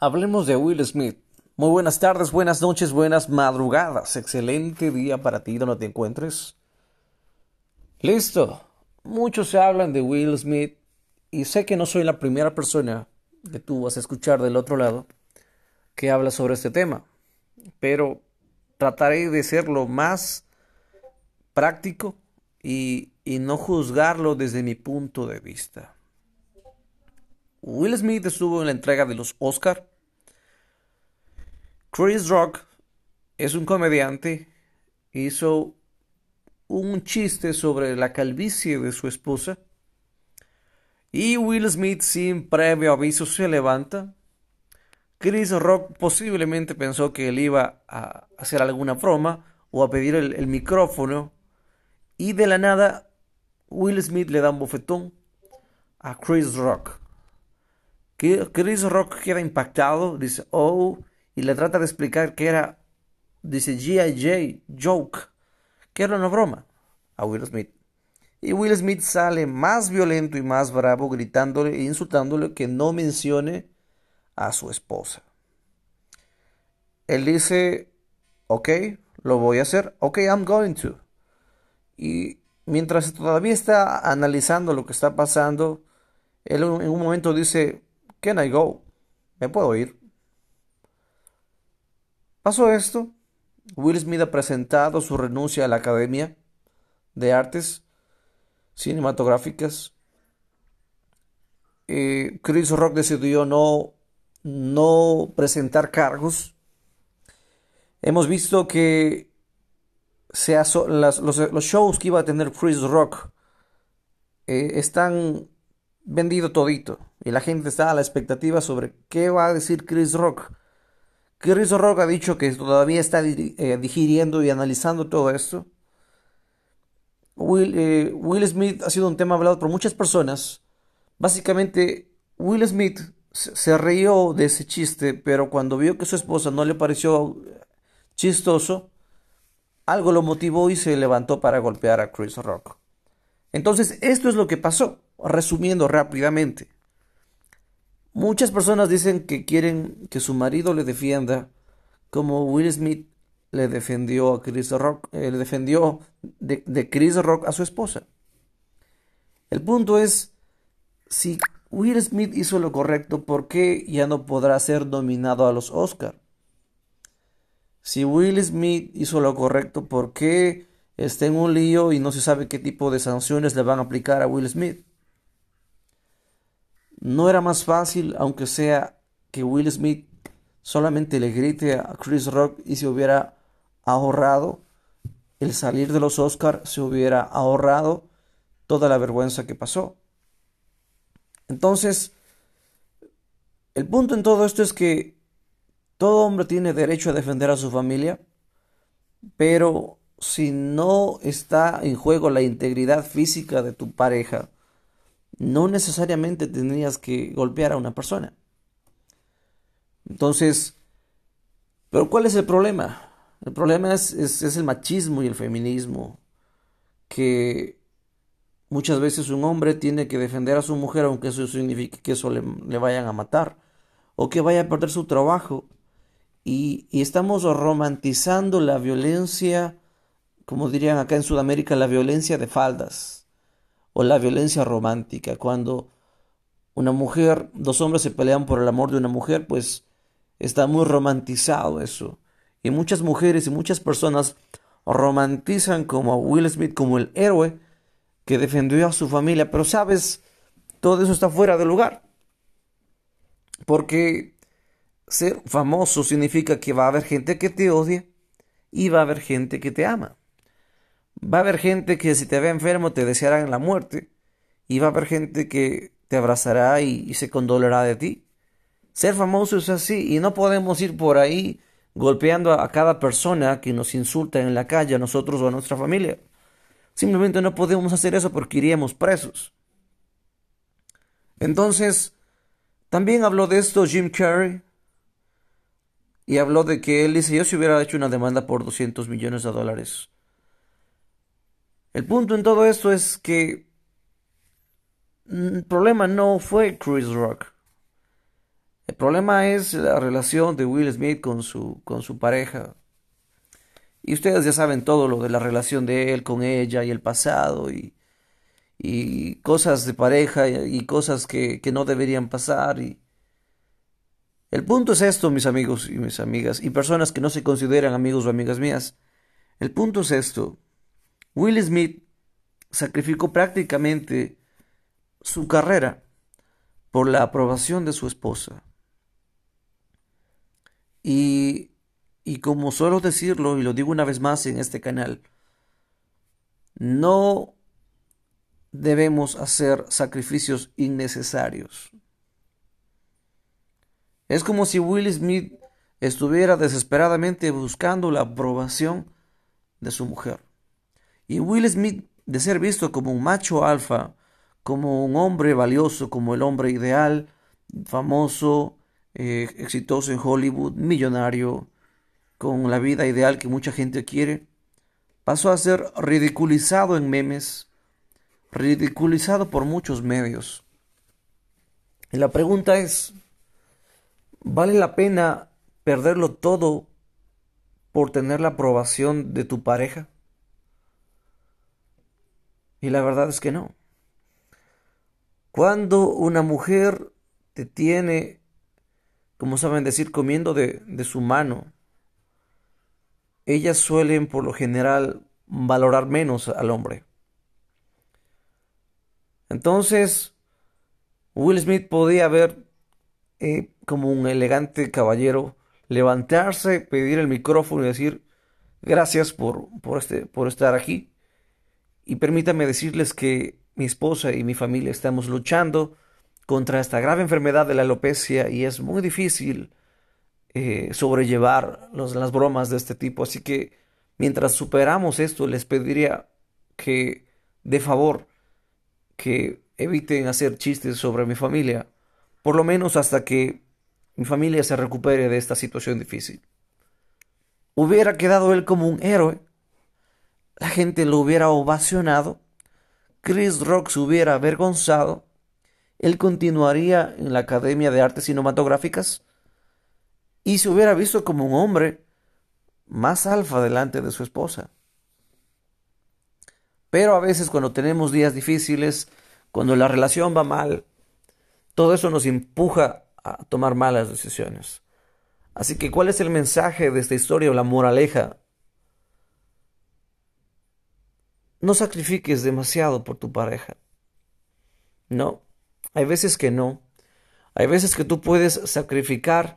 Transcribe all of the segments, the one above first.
Hablemos de Will Smith. Muy buenas tardes, buenas noches, buenas madrugadas. Excelente día para ti donde te encuentres. Listo. Muchos se hablan de Will Smith y sé que no soy la primera persona que tú vas a escuchar del otro lado que habla sobre este tema, pero trataré de ser lo más práctico y, y no juzgarlo desde mi punto de vista. Will Smith estuvo en la entrega de los Oscar. Chris Rock es un comediante. Hizo un chiste sobre la calvicie de su esposa. Y Will Smith sin previo aviso se levanta. Chris Rock posiblemente pensó que él iba a hacer alguna broma o a pedir el, el micrófono. Y de la nada Will Smith le da un bofetón a Chris Rock. Chris Rock queda impactado, dice, oh, y le trata de explicar que era, dice G.I.J. joke, que era una broma a Will Smith. Y Will Smith sale más violento y más bravo, gritándole e insultándole que no mencione a su esposa. Él dice, ok, lo voy a hacer, ok, I'm going to. Y mientras todavía está analizando lo que está pasando, él en un momento dice, Can I go? ¿Me puedo ir? Pasó esto. Will Smith ha presentado su renuncia a la Academia de Artes Cinematográficas. Eh, Chris Rock decidió no, no presentar cargos. Hemos visto que se los, los, shows que iba a tener Chris Rock eh, están vendido todito. Y la gente está a la expectativa sobre qué va a decir Chris Rock. Chris Rock ha dicho que todavía está eh, digiriendo y analizando todo esto. Will, eh, Will, Smith ha sido un tema hablado por muchas personas. Básicamente, Will Smith se rió de ese chiste, pero cuando vio que su esposa no le pareció chistoso, algo lo motivó y se levantó para golpear a Chris Rock. Entonces, esto es lo que pasó resumiendo rápidamente, muchas personas dicen que quieren que su marido le defienda como Will Smith le defendió a Chris Rock, eh, le defendió de, Chris Rock a su esposa. El punto es, si Will Smith hizo lo correcto, ¿por qué ya no podrá ser nominado a los Oscar? Si Will Smith hizo lo correcto, ¿por qué está en un lío y no se sabe qué tipo de sanciones le van a aplicar a Will Smith? ¿No era más fácil, aunque sea, que Will Smith solamente le grite a Chris Rock y se hubiera ahorrado el salir de los Oscars, se hubiera ahorrado toda la vergüenza que pasó? Entonces, el punto en todo esto es que todo hombre tiene derecho a defender a su familia, pero si no está en juego la integridad física de tu pareja, no necesariamente tendrías que golpear a una persona. Entonces, pero ¿cuál es el problema? El problema es, es, el machismo y el feminismo, que muchas veces un hombre tiene que defender a su mujer aunque eso signifique que eso le, vayan a matar o que vaya a perder su trabajo. Y, y estamos romantizando la violencia, como dirían acá en Sudamérica, la violencia de faldas o la violencia romántica, cuando una mujer, dos hombres se pelean por el amor de una mujer, pues está muy romantizado eso. Y muchas mujeres y muchas personas romantizan como a Will Smith como el héroe que defendió a su familia, pero sabes, todo eso está fuera de lugar. Porque ser famoso significa que va a haber gente que te odia y va a haber gente que te ama. Va a haber gente que si te ve enfermo te deseará la muerte. Y va a haber gente que te abrazará y, se condolerá de ti. Ser famoso es así y no podemos ir por ahí golpeando a, cada persona que nos insulta en la calle, a nosotros o a nuestra familia. Simplemente no podemos hacer eso porque iríamos presos. Entonces, también habló de esto Jim Carrey. Y habló de que él dice, yo si hubiera hecho una demanda por 200 millones de dólares el punto en todo esto es que el problema no fue Chris Rock. El problema es la relación de Will Smith con su, con su pareja. Y ustedes ya saben todo lo de la relación de él con ella y el pasado y, y cosas de pareja y, cosas que, que, no deberían pasar. Y... El punto es esto, mis amigos y mis amigas, y personas que no se consideran amigos o amigas mías. El punto es esto. Will Smith sacrificó prácticamente su carrera por la aprobación de su esposa. Y, y como suelo decirlo, y lo digo una vez más en este canal, no debemos hacer sacrificios innecesarios. Es como si Will Smith estuviera desesperadamente buscando la aprobación de su mujer. Y Will Smith, de ser visto como un macho alfa, como un hombre valioso, como el hombre ideal, famoso, eh, exitoso en Hollywood, millonario, con la vida ideal que mucha gente quiere, pasó a ser ridiculizado en memes, ridiculizado por muchos medios. Y la pregunta es, ¿vale la pena perderlo todo por tener la aprobación de tu pareja? Y la verdad es que no. Cuando una mujer te tiene, como saben decir, comiendo de, de su mano, ellas suelen por lo general valorar menos al hombre. Entonces, Will Smith podía ver eh, como un elegante caballero levantarse, pedir el micrófono y decir gracias por, por, este, por estar aquí. Y permítame decirles que mi esposa y mi familia estamos luchando contra esta grave enfermedad de la alopecia y es muy difícil eh, sobrellevar las bromas de este tipo. Así que mientras superamos esto, les pediría que, de favor, que eviten hacer chistes sobre mi familia, por lo menos hasta que mi familia se recupere de esta situación difícil. Hubiera quedado él como un héroe, la gente lo hubiera ovacionado, Chris Rock se hubiera avergonzado, él continuaría en la Academia de Artes Cinematográficas y se hubiera visto como un hombre más alfa delante de su esposa. Pero a veces cuando tenemos días difíciles, cuando la relación va mal, todo eso nos empuja a tomar malas decisiones. Así que, ¿cuál es el mensaje de esta historia o la moraleja? No sacrifiques demasiado por tu pareja. No, hay veces que no. Hay veces que tú puedes sacrificar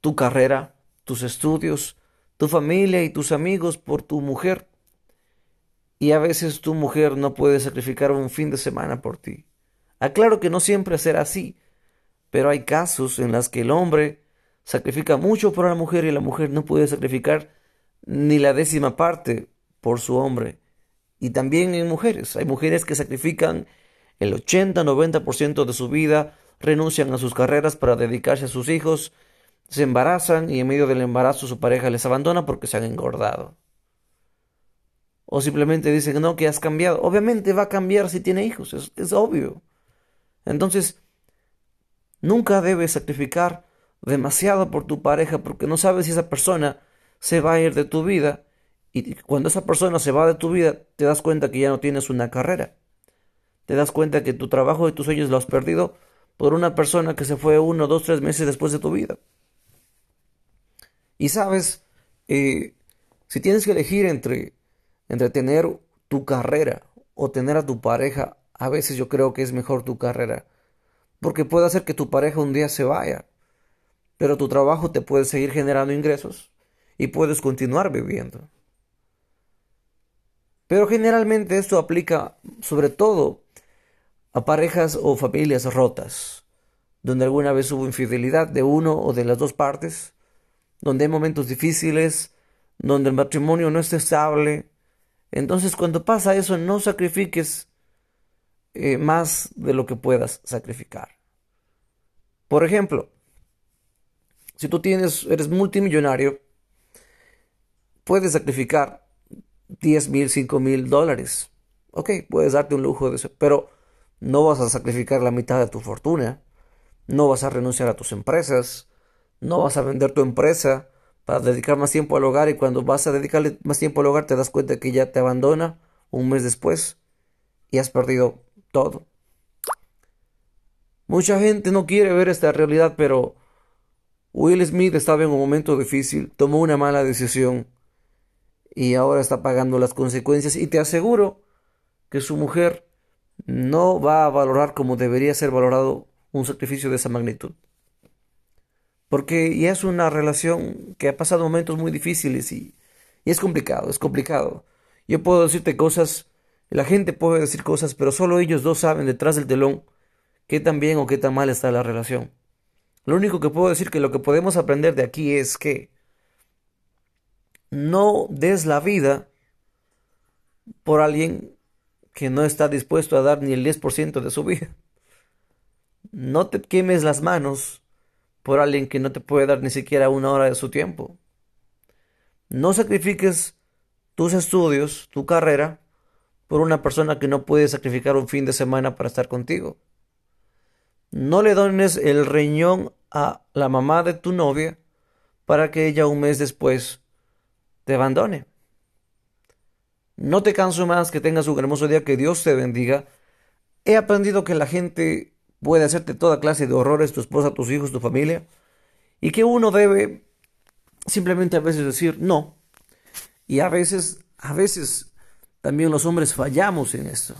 tu carrera, tus estudios, tu familia y tus amigos por tu mujer. Y a veces tu mujer no puede sacrificar un fin de semana por ti. Aclaro que no siempre será así, pero hay casos en los que el hombre sacrifica mucho por la mujer y la mujer no puede sacrificar ni la décima parte por su hombre. Y también en mujeres. Hay mujeres que sacrifican el 80-90% de su vida, renuncian a sus carreras para dedicarse a sus hijos, se embarazan y en medio del embarazo su pareja les abandona porque se han engordado. O simplemente dicen, no, que has cambiado. Obviamente va a cambiar si tiene hijos, es, es obvio. Entonces, nunca debes sacrificar demasiado por tu pareja porque no sabes si esa persona se va a ir de tu vida y cuando esa persona se va de tu vida te das cuenta que ya no tienes una carrera. Te das cuenta que tu trabajo y tus sueños lo has perdido por una persona que se fue uno, dos, tres meses después de tu vida. Y sabes, eh, si tienes que elegir entre, entre tener tu carrera o tener a tu pareja, a veces yo creo que es mejor tu carrera. Porque puede hacer que tu pareja un día se vaya, pero tu trabajo te puede seguir generando ingresos y puedes continuar viviendo. Pero generalmente esto aplica sobre todo a parejas o familias rotas, donde alguna vez hubo infidelidad de uno o de las dos partes, donde hay momentos difíciles, donde el matrimonio no está estable. Entonces cuando pasa eso, no sacrifiques eh, más de lo que puedas sacrificar. Por ejemplo, si tú tienes, eres multimillonario, puedes sacrificar 10 mil, 5 mil dólares. Ok, puedes darte un lujo de eso, pero no vas a sacrificar la mitad de tu fortuna. no vas a renunciar a tus empresas, no vas a vender tu empresa para dedicar más tiempo al hogar y cuando vas a dedicarle más tiempo al hogar te das cuenta que ya te abandona un mes después y has perdido todo. Mucha gente no quiere ver esta realidad, pero Will Smith estaba en un momento difícil, tomó una mala decisión y ahora está pagando las consecuencias y te aseguro que su mujer no va a valorar como debería ser valorado un sacrificio de esa magnitud. Porque ya es una relación que ha pasado momentos muy difíciles y, y es complicado, es complicado. Yo puedo decirte cosas, la gente puede decir cosas, pero solo ellos dos saben detrás del telón qué tan bien o qué tan mal está la relación. Lo único que puedo decir que lo que podemos aprender de aquí es que no des la vida por alguien que no está dispuesto a dar ni el 10% de su vida. No te quemes las manos por alguien que no te puede dar ni siquiera una hora de su tiempo. No sacrifiques tus estudios, tu carrera, por una persona que no puede sacrificar un fin de semana para estar contigo. No le dones el riñón a la mamá de tu novia para que ella un mes después te abandone. No te canso más, que tengas un hermoso día, que Dios te bendiga. He aprendido que la gente puede hacerte toda clase de horrores, tu esposa, tus hijos, tu familia, y que uno debe simplemente a veces decir no. Y a veces, a veces también los hombres fallamos en esto,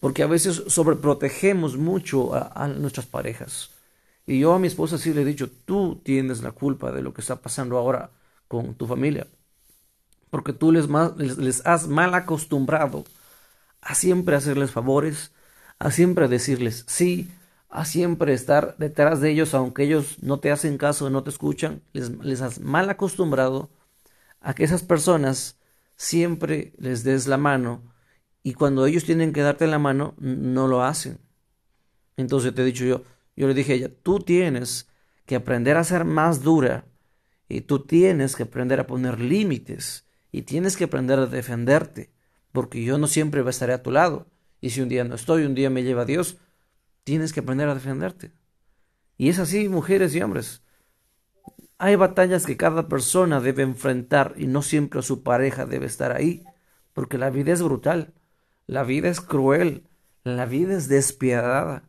porque a veces sobreprotegemos mucho a, a nuestras parejas. Y yo a mi esposa sí le he dicho, tú tienes la culpa de lo que está pasando ahora con tu familia porque tú les, has mal acostumbrado a siempre hacerles favores, a siempre decirles sí, a siempre estar detrás de ellos, aunque ellos no te hacen caso, no te escuchan, les, les has mal acostumbrado a que esas personas siempre les des la mano y cuando ellos tienen que darte la mano, no lo hacen. Entonces te he dicho yo, yo le dije a ella, tú tienes que aprender a ser más dura y tú tienes que aprender a poner límites y tienes que aprender a defenderte, porque yo no siempre estaré a tu lado. Y si un día no estoy, un día me lleva Dios, tienes que aprender a defenderte. Y es así, mujeres y hombres. Hay batallas que cada persona debe enfrentar y no siempre su pareja debe estar ahí, porque la vida es brutal, la vida es cruel, la vida es despiadada.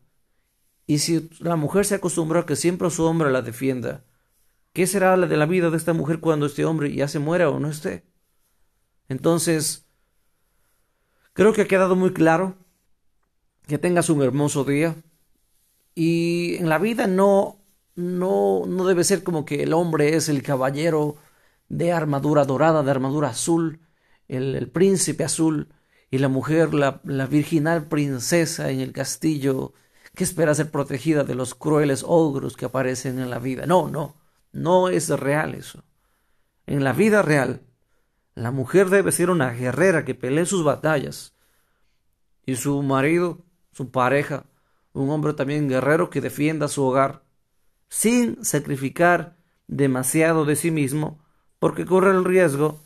Y si la mujer se acostumbró a que siempre su hombre la defienda, ¿qué será de la vida de esta mujer cuando este hombre ya se muera o no esté? Entonces, creo que ha quedado muy claro que tengas un hermoso día. Y en la vida no, no, no debe ser como que el hombre es el caballero de armadura dorada, de armadura azul, el, príncipe azul, y la mujer, la, la virginal princesa en el castillo, que espera ser protegida de los crueles ogros que aparecen en la vida. No, no, no es real eso. En la vida real, la mujer debe ser una guerrera que pelee sus batallas. Y su marido, su pareja, un hombre también guerrero que defienda su hogar, sin sacrificar demasiado de sí mismo, porque corre el riesgo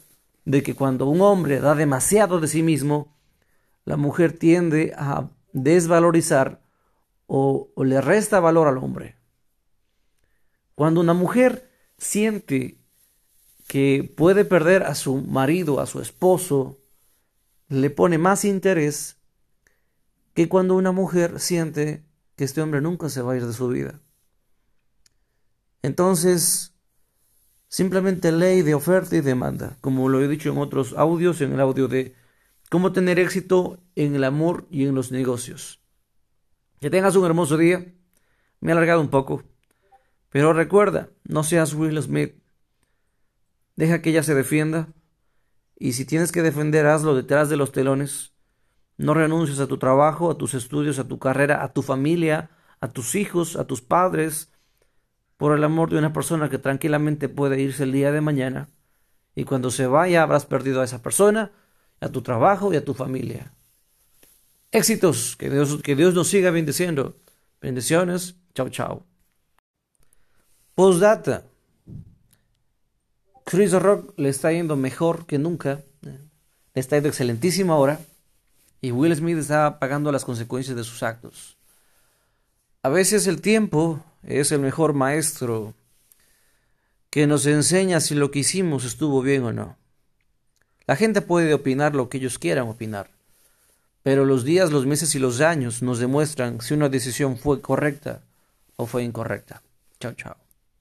de que cuando un hombre da demasiado de sí mismo, la mujer tiende a desvalorizar o, o le resta valor al hombre. Cuando una mujer siente que puede perder a su marido, a su esposo, le pone más interés que cuando una mujer siente que este hombre nunca se va a ir de su vida. Entonces, simplemente ley de oferta y demanda, como lo he dicho en otros audios, en el audio de cómo tener éxito en el amor y en los negocios. Que tengas un hermoso día. Me he alargado un poco. Pero recuerda, no seas Will Smith. Deja que ella se defienda. Y si tienes que defender, hazlo detrás de los telones. No renuncies a tu trabajo, a tus estudios, a tu carrera, a tu familia, a tus hijos, a tus padres, por el amor de una persona que tranquilamente puede irse el día de mañana. Y cuando se vaya habrás perdido a esa persona, a tu trabajo y a tu familia. Éxitos, que Dios, que Dios nos siga bendiciendo. Bendiciones, chao, chao. Postdata. Chris Rock le está yendo mejor que nunca. Le está yendo excelentísimo ahora. Y Will Smith está pagando las consecuencias de sus actos. A veces el tiempo es el mejor maestro que nos enseña si lo que hicimos estuvo bien o no. La gente puede opinar lo que ellos quieran opinar, pero los días, los meses y los años nos demuestran si una decisión fue correcta o fue incorrecta. Chao, chao.